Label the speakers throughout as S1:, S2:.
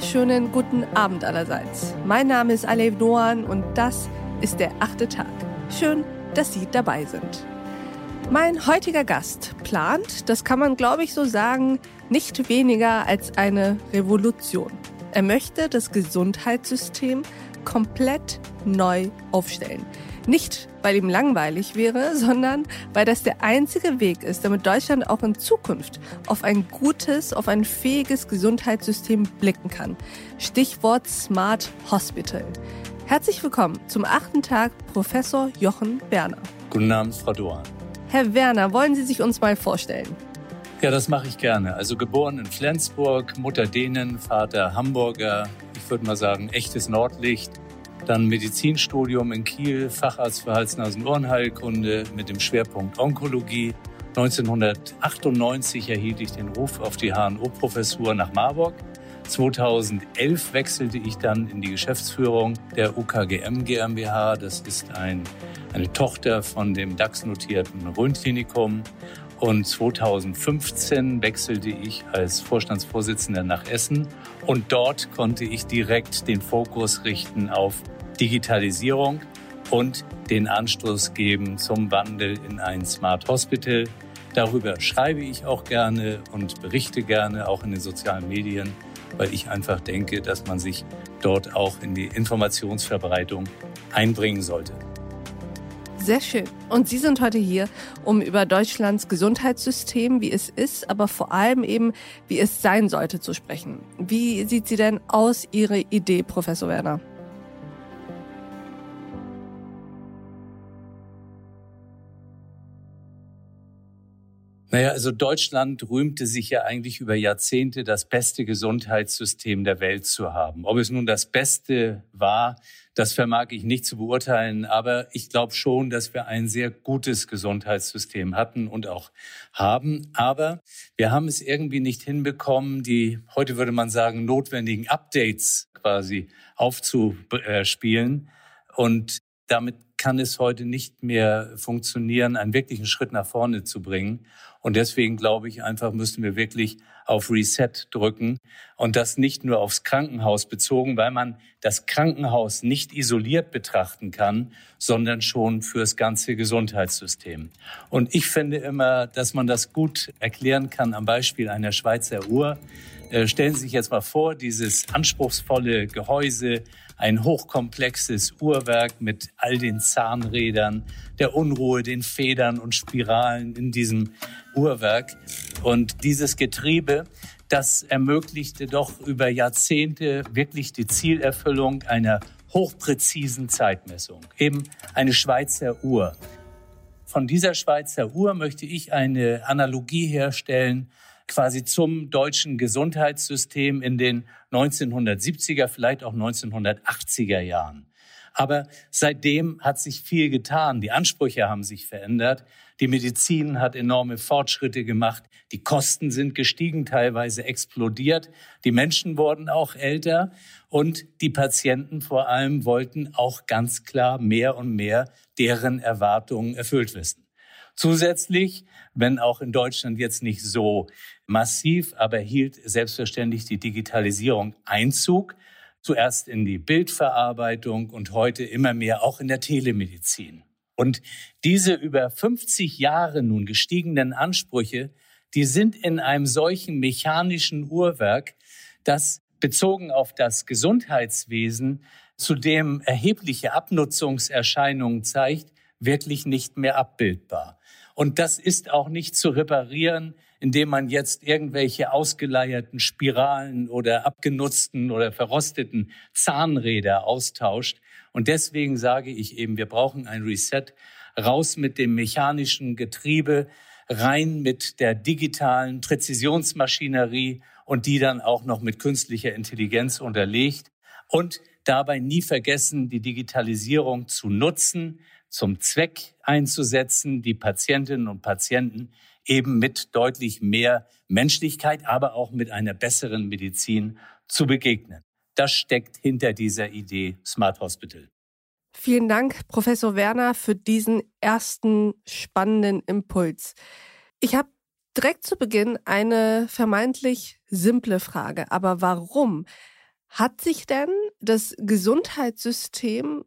S1: wunderschönen guten Abend allerseits. Mein Name ist Alev Doan und das ist der achte Tag. Schön, dass Sie dabei sind. Mein heutiger Gast plant, das kann man glaube ich so sagen, nicht weniger als eine Revolution. Er möchte das Gesundheitssystem komplett neu aufstellen. Nicht, weil ihm langweilig wäre, sondern weil das der einzige Weg ist, damit Deutschland auch in Zukunft auf ein gutes, auf ein fähiges Gesundheitssystem blicken kann. Stichwort Smart Hospital. Herzlich willkommen zum achten Tag Professor Jochen Werner.
S2: Guten Abend, Frau Doan.
S1: Herr Werner, wollen Sie sich uns mal vorstellen?
S2: Ja, das mache ich gerne. Also geboren in Flensburg, Mutter Dänen, Vater Hamburger. Ich würde mal sagen, echtes Nordlicht. Dann Medizinstudium in Kiel, Facharzt für Hals-Nasen-Ohrenheilkunde mit dem Schwerpunkt Onkologie. 1998 erhielt ich den Ruf auf die HNO-Professur nach Marburg. 2011 wechselte ich dann in die Geschäftsführung der UKGM GmbH. Das ist ein, eine Tochter von dem DAX-notierten Rhön-Klinikum. Und 2015 wechselte ich als Vorstandsvorsitzender nach Essen und dort konnte ich direkt den Fokus richten auf Digitalisierung und den Anstoß geben zum Wandel in ein Smart Hospital. Darüber schreibe ich auch gerne und berichte gerne, auch in den sozialen Medien, weil ich einfach denke, dass man sich dort auch in die Informationsverbreitung einbringen sollte.
S1: Sehr schön. Und Sie sind heute hier, um über Deutschlands Gesundheitssystem, wie es ist, aber vor allem eben, wie es sein sollte, zu sprechen. Wie sieht sie denn aus, Ihre Idee, Professor Werner?
S2: Naja, also Deutschland rühmte sich ja eigentlich über Jahrzehnte, das beste Gesundheitssystem der Welt zu haben. Ob es nun das Beste war, das vermag ich nicht zu beurteilen, aber ich glaube schon, dass wir ein sehr gutes Gesundheitssystem hatten und auch haben. Aber wir haben es irgendwie nicht hinbekommen, die, heute würde man sagen, notwendigen Updates quasi aufzuspielen. Und damit kann es heute nicht mehr funktionieren, einen wirklichen Schritt nach vorne zu bringen. Und deswegen glaube ich einfach, müssen wir wirklich auf Reset drücken und das nicht nur aufs Krankenhaus bezogen, weil man das Krankenhaus nicht isoliert betrachten kann, sondern schon fürs ganze Gesundheitssystem. Und ich finde immer, dass man das gut erklären kann am Beispiel einer Schweizer Uhr. Äh, stellen Sie sich jetzt mal vor, dieses anspruchsvolle Gehäuse, ein hochkomplexes Uhrwerk mit all den Zahnrädern, der Unruhe, den Federn und Spiralen in diesem Uhrwerk. Und dieses Getriebe, das ermöglichte doch über Jahrzehnte wirklich die Zielerfüllung einer hochpräzisen Zeitmessung. Eben eine Schweizer Uhr. Von dieser Schweizer Uhr möchte ich eine Analogie herstellen quasi zum deutschen Gesundheitssystem in den 1970er, vielleicht auch 1980er Jahren. Aber seitdem hat sich viel getan. Die Ansprüche haben sich verändert. Die Medizin hat enorme Fortschritte gemacht. Die Kosten sind gestiegen, teilweise explodiert. Die Menschen wurden auch älter und die Patienten vor allem wollten auch ganz klar mehr und mehr deren Erwartungen erfüllt wissen. Zusätzlich, wenn auch in Deutschland jetzt nicht so massiv, aber hielt selbstverständlich die Digitalisierung Einzug. Zuerst in die Bildverarbeitung und heute immer mehr auch in der Telemedizin. Und diese über 50 Jahre nun gestiegenen Ansprüche, die sind in einem solchen mechanischen Uhrwerk, das bezogen auf das Gesundheitswesen zudem erhebliche Abnutzungserscheinungen zeigt, wirklich nicht mehr abbildbar. Und das ist auch nicht zu reparieren, indem man jetzt irgendwelche ausgeleierten Spiralen oder abgenutzten oder verrosteten Zahnräder austauscht. Und deswegen sage ich eben, wir brauchen ein Reset, raus mit dem mechanischen Getriebe, rein mit der digitalen Präzisionsmaschinerie und die dann auch noch mit künstlicher Intelligenz unterlegt und dabei nie vergessen, die Digitalisierung zu nutzen, zum Zweck einzusetzen, die Patientinnen und Patienten eben mit deutlich mehr Menschlichkeit, aber auch mit einer besseren Medizin zu begegnen. Das steckt hinter dieser Idee Smart Hospital.
S1: Vielen Dank, Professor Werner, für diesen ersten spannenden Impuls. Ich habe direkt zu Beginn eine vermeintlich simple Frage. Aber warum? Hat sich denn das Gesundheitssystem,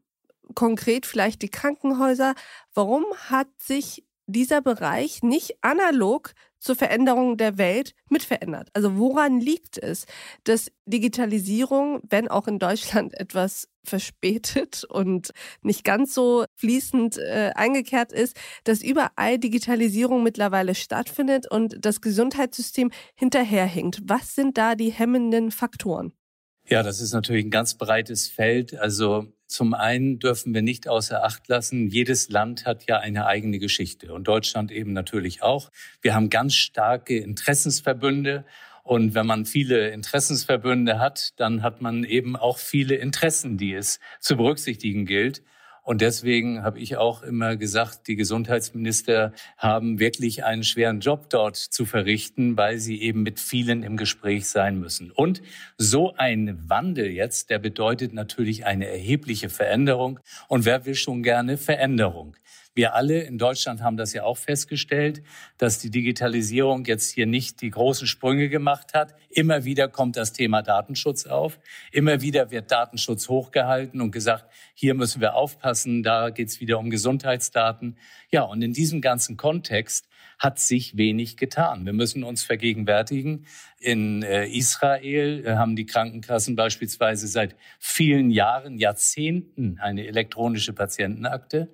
S1: konkret vielleicht die Krankenhäuser, warum hat sich dieser Bereich nicht analog zur Veränderung der Welt mit verändert? Also woran liegt es, dass Digitalisierung, wenn auch in Deutschland etwas verspätet und nicht ganz so fließend äh, eingekehrt ist, dass überall Digitalisierung mittlerweile stattfindet und das Gesundheitssystem hinterherhinkt? Was sind da die hemmenden Faktoren?
S2: Ja, das ist natürlich ein ganz breites Feld. Also zum einen dürfen wir nicht außer Acht lassen, jedes Land hat ja eine eigene Geschichte und Deutschland eben natürlich auch. Wir haben ganz starke Interessensverbünde und wenn man viele Interessensverbünde hat, dann hat man eben auch viele Interessen, die es zu berücksichtigen gilt. Und deswegen habe ich auch immer gesagt, die Gesundheitsminister haben wirklich einen schweren Job dort zu verrichten, weil sie eben mit vielen im Gespräch sein müssen. Und so ein Wandel jetzt, der bedeutet natürlich eine erhebliche Veränderung. Und wer will schon gerne Veränderung? Wir alle in Deutschland haben das ja auch festgestellt, dass die Digitalisierung jetzt hier nicht die großen Sprünge gemacht hat. Immer wieder kommt das Thema Datenschutz auf. Immer wieder wird Datenschutz hochgehalten und gesagt, hier müssen wir aufpassen, da geht es wieder um Gesundheitsdaten. Ja, und in diesem ganzen Kontext hat sich wenig getan. Wir müssen uns vergegenwärtigen, in äh, Israel äh, haben die Krankenkassen beispielsweise seit vielen Jahren, Jahrzehnten eine elektronische Patientenakte.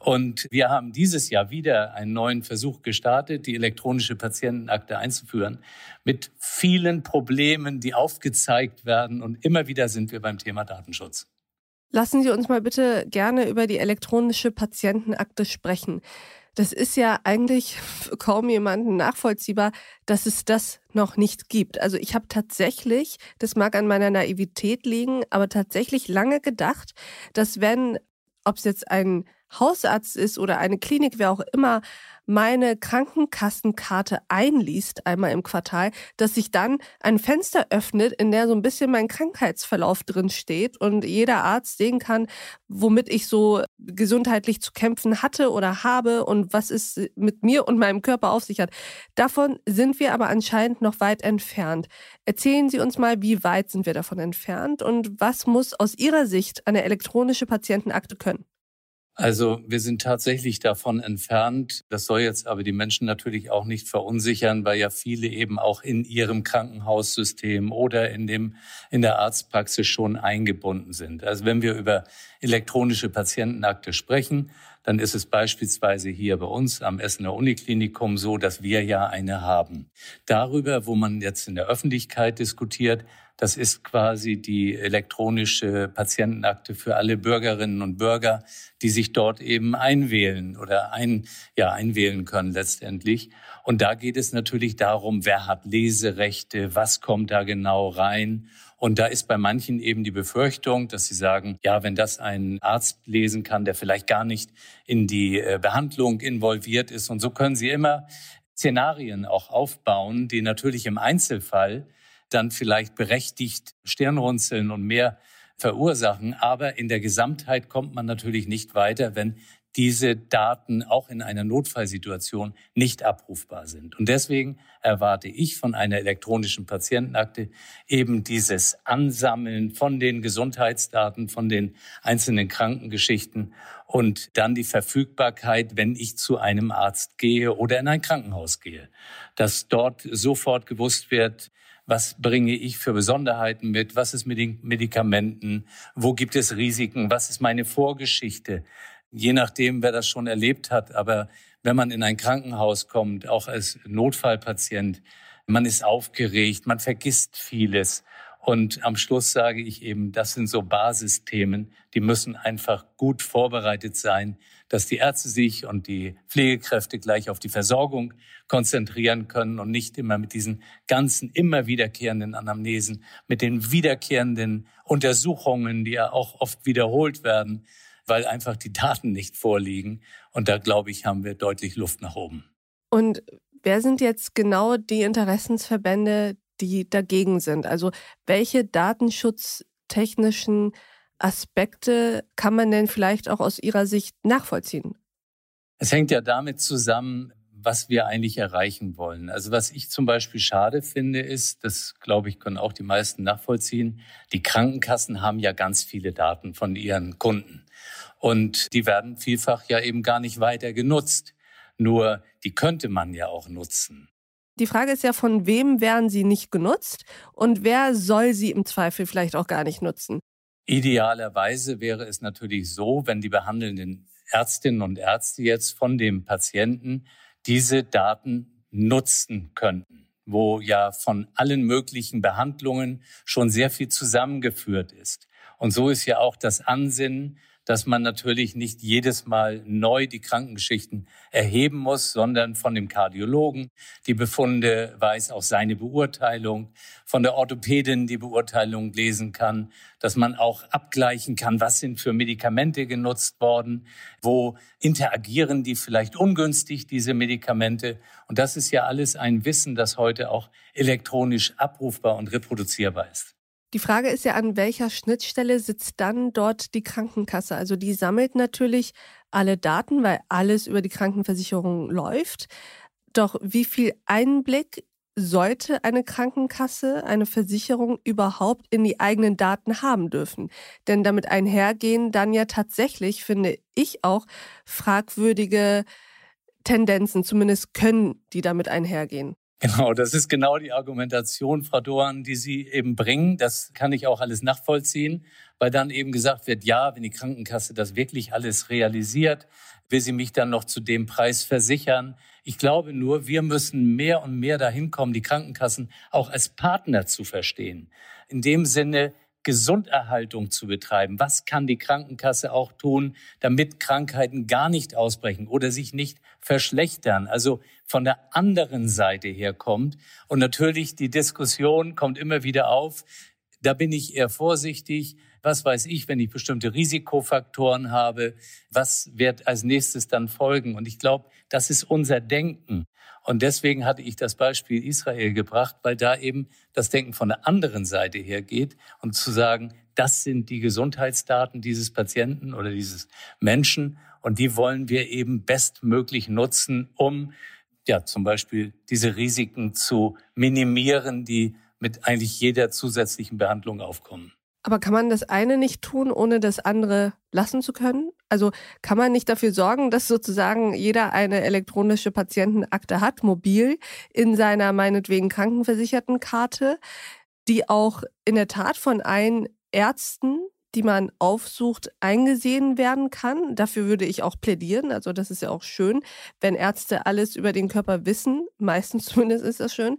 S2: Und wir haben dieses Jahr wieder einen neuen Versuch gestartet, die elektronische Patientenakte einzuführen, mit vielen Problemen, die aufgezeigt werden. Und immer wieder sind wir beim Thema Datenschutz.
S1: Lassen Sie uns mal bitte gerne über die elektronische Patientenakte sprechen. Das ist ja eigentlich kaum jemanden nachvollziehbar, dass es das noch nicht gibt. Also ich habe tatsächlich, das mag an meiner Naivität liegen, aber tatsächlich lange gedacht, dass wenn, ob es jetzt ein Hausarzt ist oder eine Klinik, wer auch immer, meine Krankenkassenkarte einliest, einmal im Quartal, dass sich dann ein Fenster öffnet, in der so ein bisschen mein Krankheitsverlauf drin steht und jeder Arzt sehen kann, womit ich so gesundheitlich zu kämpfen hatte oder habe und was es mit mir und meinem Körper auf sich hat. Davon sind wir aber anscheinend noch weit entfernt. Erzählen Sie uns mal, wie weit sind wir davon entfernt und was muss aus Ihrer Sicht eine elektronische Patientenakte können?
S2: Also wir sind tatsächlich davon entfernt. Das soll jetzt aber die Menschen natürlich auch nicht verunsichern, weil ja viele eben auch in ihrem Krankenhaussystem oder in dem in der Arztpraxis schon eingebunden sind. Also wenn wir über elektronische Patientenakte sprechen, dann ist es beispielsweise hier bei uns am Essener Uniklinikum so, dass wir ja eine haben. Darüber, wo man jetzt in der Öffentlichkeit diskutiert, das ist quasi die elektronische Patientenakte für alle Bürgerinnen und Bürger, die sich dort eben einwählen oder ein, ja, einwählen können letztendlich. Und da geht es natürlich darum, wer hat Leserechte, was kommt da genau rein. Und da ist bei manchen eben die Befürchtung, dass sie sagen, ja, wenn das ein Arzt lesen kann, der vielleicht gar nicht in die äh, Behandlung involviert ist. Und so können sie immer Szenarien auch aufbauen, die natürlich im Einzelfall dann vielleicht berechtigt Stirnrunzeln und mehr verursachen. Aber in der Gesamtheit kommt man natürlich nicht weiter, wenn diese Daten auch in einer Notfallsituation nicht abrufbar sind. Und deswegen erwarte ich von einer elektronischen Patientenakte eben dieses Ansammeln von den Gesundheitsdaten, von den einzelnen Krankengeschichten und dann die Verfügbarkeit, wenn ich zu einem Arzt gehe oder in ein Krankenhaus gehe, dass dort sofort gewusst wird, was bringe ich für Besonderheiten mit, was ist mit den Medikamenten, wo gibt es Risiken, was ist meine Vorgeschichte, je nachdem, wer das schon erlebt hat. Aber wenn man in ein Krankenhaus kommt, auch als Notfallpatient, man ist aufgeregt, man vergisst vieles. Und am Schluss sage ich eben, das sind so Basisthemen, die müssen einfach gut vorbereitet sein, dass die Ärzte sich und die Pflegekräfte gleich auf die Versorgung konzentrieren können und nicht immer mit diesen ganzen immer wiederkehrenden Anamnesen, mit den wiederkehrenden Untersuchungen, die ja auch oft wiederholt werden, weil einfach die Daten nicht vorliegen. Und da, glaube ich, haben wir deutlich Luft nach oben.
S1: Und wer sind jetzt genau die Interessensverbände, die dagegen sind? Also welche datenschutztechnischen Aspekte kann man denn vielleicht auch aus Ihrer Sicht nachvollziehen?
S2: Es hängt ja damit zusammen, was wir eigentlich erreichen wollen. Also was ich zum Beispiel schade finde, ist, das glaube ich, können auch die meisten nachvollziehen, die Krankenkassen haben ja ganz viele Daten von ihren Kunden. Und die werden vielfach ja eben gar nicht weiter genutzt. Nur die könnte man ja auch nutzen.
S1: Die Frage ist ja, von wem werden sie nicht genutzt und wer soll sie im Zweifel vielleicht auch gar nicht nutzen?
S2: Idealerweise wäre es natürlich so, wenn die behandelnden Ärztinnen und Ärzte jetzt von dem Patienten diese Daten nutzen könnten, wo ja von allen möglichen Behandlungen schon sehr viel zusammengeführt ist. Und so ist ja auch das Ansinnen dass man natürlich nicht jedes Mal neu die Krankengeschichten erheben muss, sondern von dem Kardiologen die Befunde weiß, auch seine Beurteilung, von der Orthopädin die Beurteilung lesen kann, dass man auch abgleichen kann, was sind für Medikamente genutzt worden, wo interagieren die vielleicht ungünstig, diese Medikamente. Und das ist ja alles ein Wissen, das heute auch elektronisch abrufbar und reproduzierbar ist.
S1: Die Frage ist ja, an welcher Schnittstelle sitzt dann dort die Krankenkasse? Also die sammelt natürlich alle Daten, weil alles über die Krankenversicherung läuft. Doch wie viel Einblick sollte eine Krankenkasse, eine Versicherung überhaupt in die eigenen Daten haben dürfen? Denn damit einhergehen dann ja tatsächlich, finde ich auch, fragwürdige Tendenzen, zumindest können die damit einhergehen.
S2: Genau, das ist genau die Argumentation, Frau Dohan, die Sie eben bringen. Das kann ich auch alles nachvollziehen, weil dann eben gesagt wird, ja, wenn die Krankenkasse das wirklich alles realisiert, will sie mich dann noch zu dem Preis versichern. Ich glaube nur, wir müssen mehr und mehr dahin kommen, die Krankenkassen auch als Partner zu verstehen. In dem Sinne, Gesunderhaltung zu betreiben. Was kann die Krankenkasse auch tun, damit Krankheiten gar nicht ausbrechen oder sich nicht verschlechtern? Also von der anderen Seite her kommt. Und natürlich die Diskussion kommt immer wieder auf. Da bin ich eher vorsichtig. Was weiß ich, wenn ich bestimmte Risikofaktoren habe? Was wird als nächstes dann folgen? Und ich glaube, das ist unser Denken. Und deswegen hatte ich das Beispiel Israel gebracht, weil da eben das Denken von der anderen Seite her geht und zu sagen, das sind die Gesundheitsdaten dieses Patienten oder dieses Menschen und die wollen wir eben bestmöglich nutzen, um ja zum Beispiel diese Risiken zu minimieren, die mit eigentlich jeder zusätzlichen Behandlung aufkommen.
S1: Aber kann man das eine nicht tun, ohne das andere lassen zu können? Also kann man nicht dafür sorgen, dass sozusagen jeder eine elektronische Patientenakte hat, mobil, in seiner meinetwegen krankenversicherten Karte, die auch in der Tat von allen Ärzten, die man aufsucht, eingesehen werden kann. Dafür würde ich auch plädieren. Also das ist ja auch schön, wenn Ärzte alles über den Körper wissen. Meistens zumindest ist das schön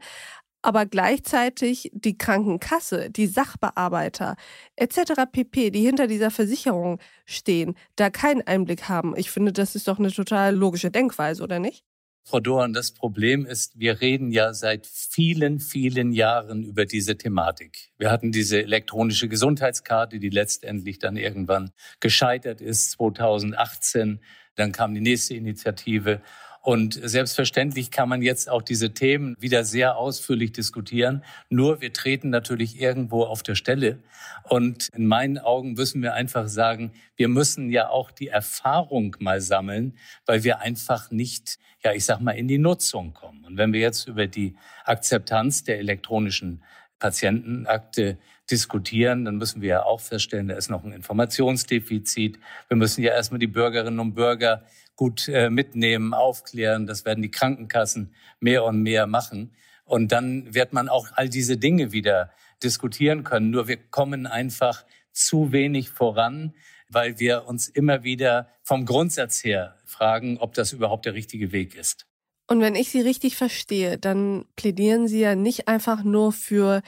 S1: aber gleichzeitig die Krankenkasse, die Sachbearbeiter etc. pp, die hinter dieser Versicherung stehen, da keinen Einblick haben. Ich finde, das ist doch eine total logische Denkweise, oder nicht?
S2: Frau Dohan, das Problem ist, wir reden ja seit vielen, vielen Jahren über diese Thematik. Wir hatten diese elektronische Gesundheitskarte, die letztendlich dann irgendwann gescheitert ist, 2018. Dann kam die nächste Initiative. Und selbstverständlich kann man jetzt auch diese Themen wieder sehr ausführlich diskutieren. Nur wir treten natürlich irgendwo auf der Stelle. Und in meinen Augen müssen wir einfach sagen, wir müssen ja auch die Erfahrung mal sammeln, weil wir einfach nicht, ja, ich sag mal, in die Nutzung kommen. Und wenn wir jetzt über die Akzeptanz der elektronischen Patientenakte diskutieren, dann müssen wir ja auch feststellen, da ist noch ein Informationsdefizit. Wir müssen ja erstmal die Bürgerinnen und Bürger gut äh, mitnehmen, aufklären. Das werden die Krankenkassen mehr und mehr machen. Und dann wird man auch all diese Dinge wieder diskutieren können. Nur wir kommen einfach zu wenig voran, weil wir uns immer wieder vom Grundsatz her fragen, ob das überhaupt der richtige Weg ist.
S1: Und wenn ich Sie richtig verstehe, dann plädieren Sie ja nicht einfach nur für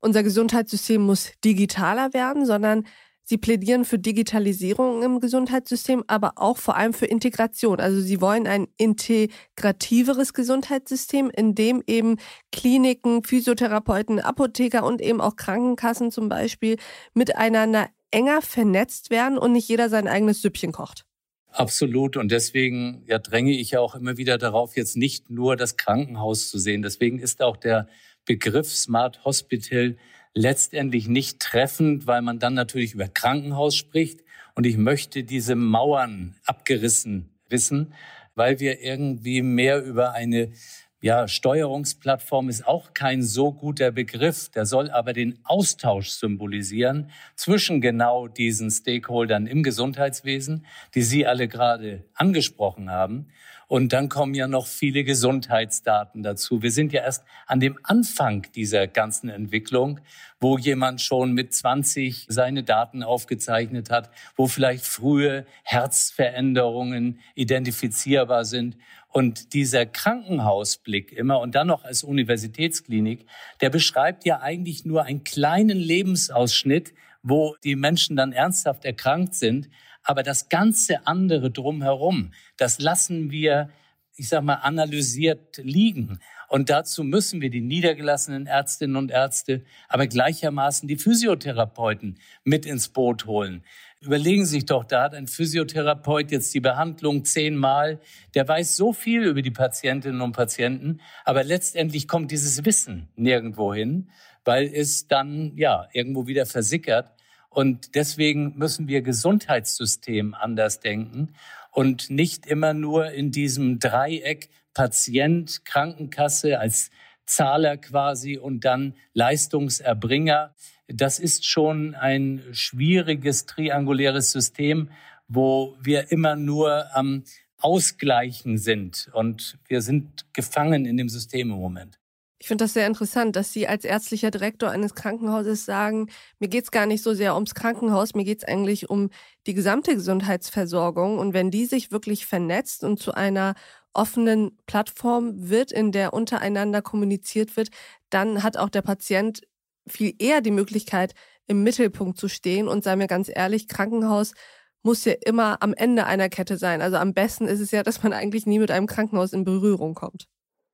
S1: unser Gesundheitssystem muss digitaler werden, sondern Sie plädieren für Digitalisierung im Gesundheitssystem, aber auch vor allem für Integration. Also Sie wollen ein integrativeres Gesundheitssystem, in dem eben Kliniken, Physiotherapeuten, Apotheker und eben auch Krankenkassen zum Beispiel miteinander enger vernetzt werden und nicht jeder sein eigenes Süppchen kocht.
S2: Absolut. Und deswegen ja, dränge ich ja auch immer wieder darauf, jetzt nicht nur das Krankenhaus zu sehen. Deswegen ist auch der Begriff Smart Hospital letztendlich nicht treffend, weil man dann natürlich über Krankenhaus spricht. Und ich möchte diese Mauern abgerissen wissen, weil wir irgendwie mehr über eine ja, Steuerungsplattform ist auch kein so guter Begriff. Der soll aber den Austausch symbolisieren zwischen genau diesen Stakeholdern im Gesundheitswesen, die Sie alle gerade angesprochen haben. Und dann kommen ja noch viele Gesundheitsdaten dazu. Wir sind ja erst an dem Anfang dieser ganzen Entwicklung, wo jemand schon mit 20 seine Daten aufgezeichnet hat, wo vielleicht frühe Herzveränderungen identifizierbar sind. Und dieser Krankenhausblick immer und dann noch als Universitätsklinik, der beschreibt ja eigentlich nur einen kleinen Lebensausschnitt, wo die Menschen dann ernsthaft erkrankt sind. Aber das ganze andere drumherum, das lassen wir, ich sag mal, analysiert liegen. Und dazu müssen wir die niedergelassenen Ärztinnen und Ärzte, aber gleichermaßen die Physiotherapeuten mit ins Boot holen. Überlegen Sie sich doch, da hat ein Physiotherapeut jetzt die Behandlung zehnmal, der weiß so viel über die Patientinnen und Patienten, aber letztendlich kommt dieses Wissen nirgendwo hin, weil es dann ja irgendwo wieder versickert. Und deswegen müssen wir Gesundheitssystem anders denken und nicht immer nur in diesem Dreieck Patient, Krankenkasse als Zahler quasi und dann Leistungserbringer. Das ist schon ein schwieriges trianguläres System, wo wir immer nur am Ausgleichen sind und wir sind gefangen in dem System im Moment.
S1: Ich finde das sehr interessant, dass Sie als ärztlicher Direktor eines Krankenhauses sagen, mir geht es gar nicht so sehr ums Krankenhaus, mir geht es eigentlich um die gesamte Gesundheitsversorgung. Und wenn die sich wirklich vernetzt und zu einer offenen Plattform wird, in der untereinander kommuniziert wird, dann hat auch der Patient viel eher die Möglichkeit, im Mittelpunkt zu stehen. Und sei mir ganz ehrlich, Krankenhaus muss ja immer am Ende einer Kette sein. Also am besten ist es ja, dass man eigentlich nie mit einem Krankenhaus in Berührung kommt.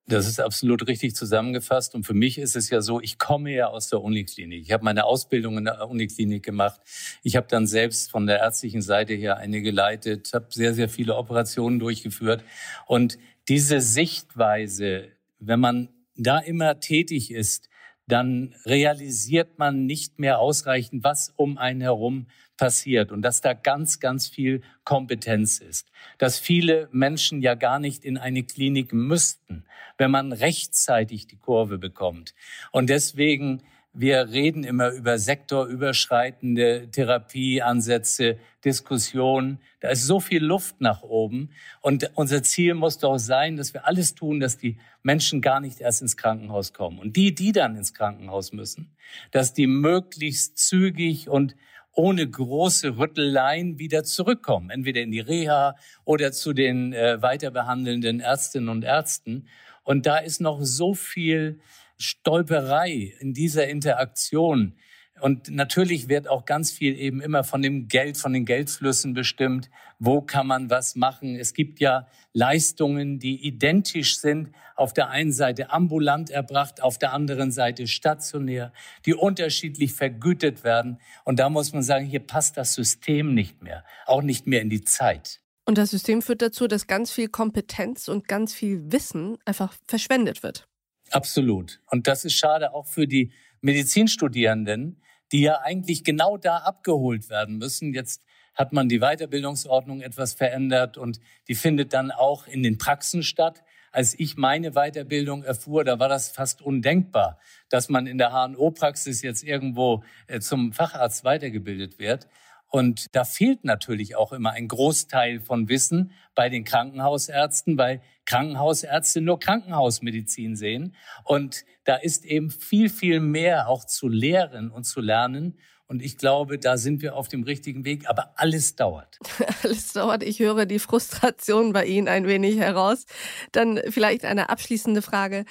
S2: Das ist absolut richtig zusammengefasst. Und für mich ist es ja so, ich komme ja aus der Uniklinik. Ich habe meine Ausbildung in der Uniklinik gemacht. Ich habe dann selbst von der ärztlichen Seite her eine geleitet, habe sehr, sehr viele Operationen durchgeführt. Und diese Sichtweise, wenn man da immer tätig ist, dann realisiert man nicht mehr ausreichend, was um einen herum passiert und dass da ganz, ganz viel Kompetenz ist. Dass viele Menschen ja gar nicht in eine Klinik müssten, wenn man rechtzeitig die Kurve bekommt. Und deswegen wir reden immer über sektorüberschreitende Therapieansätze, Diskussionen. Da ist so viel Luft nach oben. Und unser Ziel muss doch sein, dass wir alles tun, dass die Menschen gar nicht erst ins Krankenhaus kommen. Und die, die dann ins Krankenhaus müssen, dass die möglichst zügig und ohne große Rütteleien wieder zurückkommen, entweder in die Reha oder zu den äh, weiterbehandelnden Ärztinnen und Ärzten. Und da ist noch so viel Stolperei in dieser Interaktion. Und natürlich wird auch ganz viel eben immer von dem Geld, von den Geldflüssen bestimmt. Wo kann man was machen? Es gibt ja Leistungen, die identisch sind. Auf der einen Seite ambulant erbracht, auf der anderen Seite stationär, die unterschiedlich vergütet werden. Und da muss man sagen, hier passt das System nicht mehr, auch nicht mehr in die Zeit.
S1: Und das System führt dazu, dass ganz viel Kompetenz und ganz viel Wissen einfach verschwendet wird.
S2: Absolut. Und das ist schade auch für die Medizinstudierenden, die ja eigentlich genau da abgeholt werden müssen. Jetzt hat man die Weiterbildungsordnung etwas verändert und die findet dann auch in den Praxen statt. Als ich meine Weiterbildung erfuhr, da war das fast undenkbar, dass man in der HNO-Praxis jetzt irgendwo äh, zum Facharzt weitergebildet wird. Und da fehlt natürlich auch immer ein Großteil von Wissen bei den Krankenhausärzten, weil Krankenhausärzte nur Krankenhausmedizin sehen. Und da ist eben viel, viel mehr auch zu lehren und zu lernen. Und ich glaube, da sind wir auf dem richtigen Weg. Aber alles dauert.
S1: alles dauert. Ich höre die Frustration bei Ihnen ein wenig heraus. Dann vielleicht eine abschließende Frage.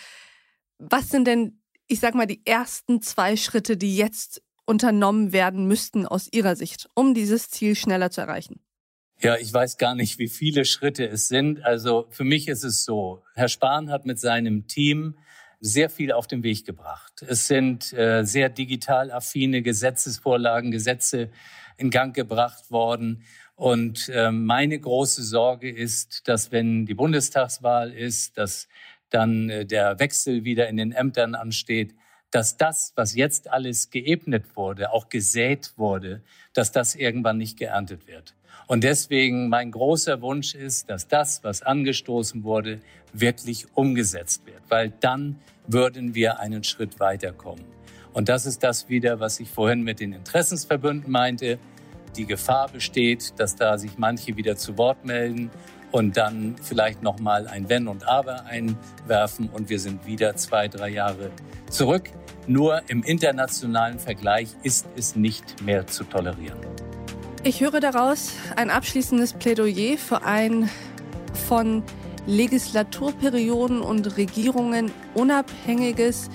S1: Was sind denn, ich sag mal, die ersten zwei Schritte, die jetzt unternommen werden müssten aus Ihrer Sicht, um dieses Ziel schneller zu erreichen?
S2: Ja, ich weiß gar nicht, wie viele Schritte es sind. Also für mich ist es so, Herr Spahn hat mit seinem Team sehr viel auf den Weg gebracht. Es sind äh, sehr digital affine Gesetzesvorlagen, Gesetze in Gang gebracht worden. Und äh, meine große Sorge ist, dass wenn die Bundestagswahl ist, dass dann äh, der Wechsel wieder in den Ämtern ansteht, dass das, was jetzt alles geebnet wurde, auch gesät wurde, dass das irgendwann nicht geerntet wird. Und deswegen mein großer Wunsch ist, dass das, was angestoßen wurde, wirklich umgesetzt wird, weil dann würden wir einen Schritt weiterkommen. Und das ist das wieder, was ich vorhin mit den Interessensverbünden meinte. Die Gefahr besteht, dass da sich manche wieder zu Wort melden und dann vielleicht noch mal ein Wenn und Aber einwerfen und wir sind wieder zwei, drei Jahre zurück. Nur im internationalen Vergleich ist es nicht mehr zu tolerieren.
S1: Ich höre daraus ein abschließendes Plädoyer für ein von Legislaturperioden und Regierungen unabhängiges,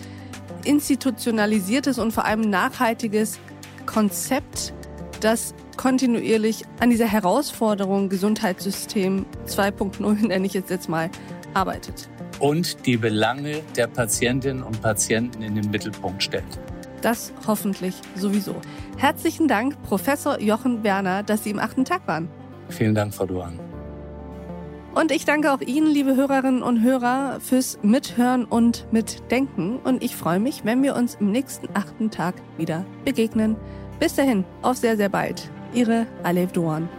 S1: institutionalisiertes und vor allem nachhaltiges Konzept, das kontinuierlich an dieser Herausforderung Gesundheitssystem 2.0, nenne ich jetzt, jetzt mal, arbeitet.
S2: Und die Belange der Patientinnen und Patienten in den Mittelpunkt stellt.
S1: Das hoffentlich sowieso. Herzlichen Dank, Professor Jochen Werner, dass Sie im achten Tag waren.
S2: Vielen Dank, Frau Duan.
S1: Und ich danke auch Ihnen, liebe Hörerinnen und Hörer, fürs Mithören und Mitdenken. Und ich freue mich, wenn wir uns im nächsten achten Tag wieder begegnen. Bis dahin, auf sehr, sehr bald. Ihre Alev Doan.